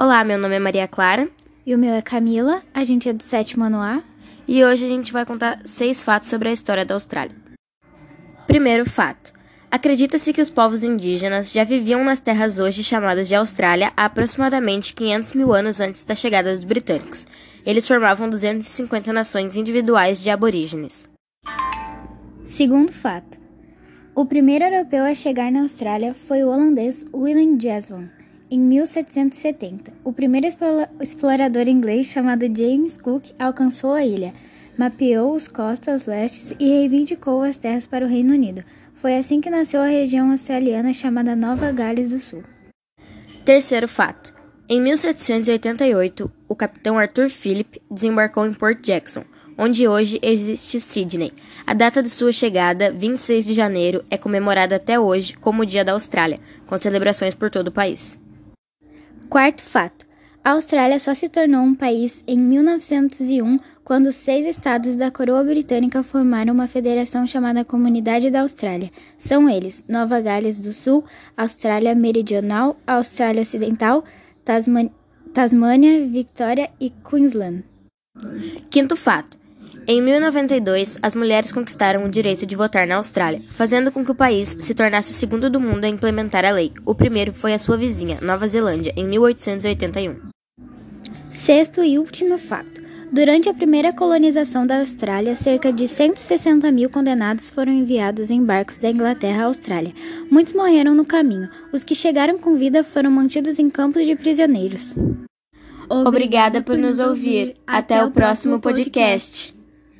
Olá, meu nome é Maria Clara. E o meu é Camila, a gente é do sétimo ano A. E hoje a gente vai contar seis fatos sobre a história da Austrália. Primeiro fato. Acredita-se que os povos indígenas já viviam nas terras hoje chamadas de Austrália há aproximadamente 500 mil anos antes da chegada dos britânicos. Eles formavam 250 nações individuais de aborígenes. Segundo fato. O primeiro europeu a chegar na Austrália foi o holandês Willem Jeswan, em 1770, o primeiro explorador inglês chamado James Cook alcançou a ilha, mapeou os costas lestes e reivindicou as terras para o Reino Unido. Foi assim que nasceu a região australiana chamada Nova Gales do Sul. Terceiro fato. Em 1788, o capitão Arthur Phillip desembarcou em Port Jackson, onde hoje existe Sydney. A data de sua chegada, 26 de janeiro, é comemorada até hoje como o Dia da Austrália, com celebrações por todo o país. Quarto fato: a Austrália só se tornou um país em 1901 quando seis estados da coroa britânica formaram uma federação chamada Comunidade da Austrália. São eles: Nova Gales do Sul, Austrália Meridional, Austrália Ocidental, Tasmânia, Victoria e Queensland. Quinto fato: em 1092, as mulheres conquistaram o direito de votar na Austrália, fazendo com que o país se tornasse o segundo do mundo a implementar a lei. O primeiro foi a sua vizinha, Nova Zelândia, em 1881. Sexto e último fato. Durante a primeira colonização da Austrália, cerca de 160 mil condenados foram enviados em barcos da Inglaterra à Austrália. Muitos morreram no caminho. Os que chegaram com vida foram mantidos em campos de prisioneiros. Obrigada por nos ouvir. Até o próximo podcast.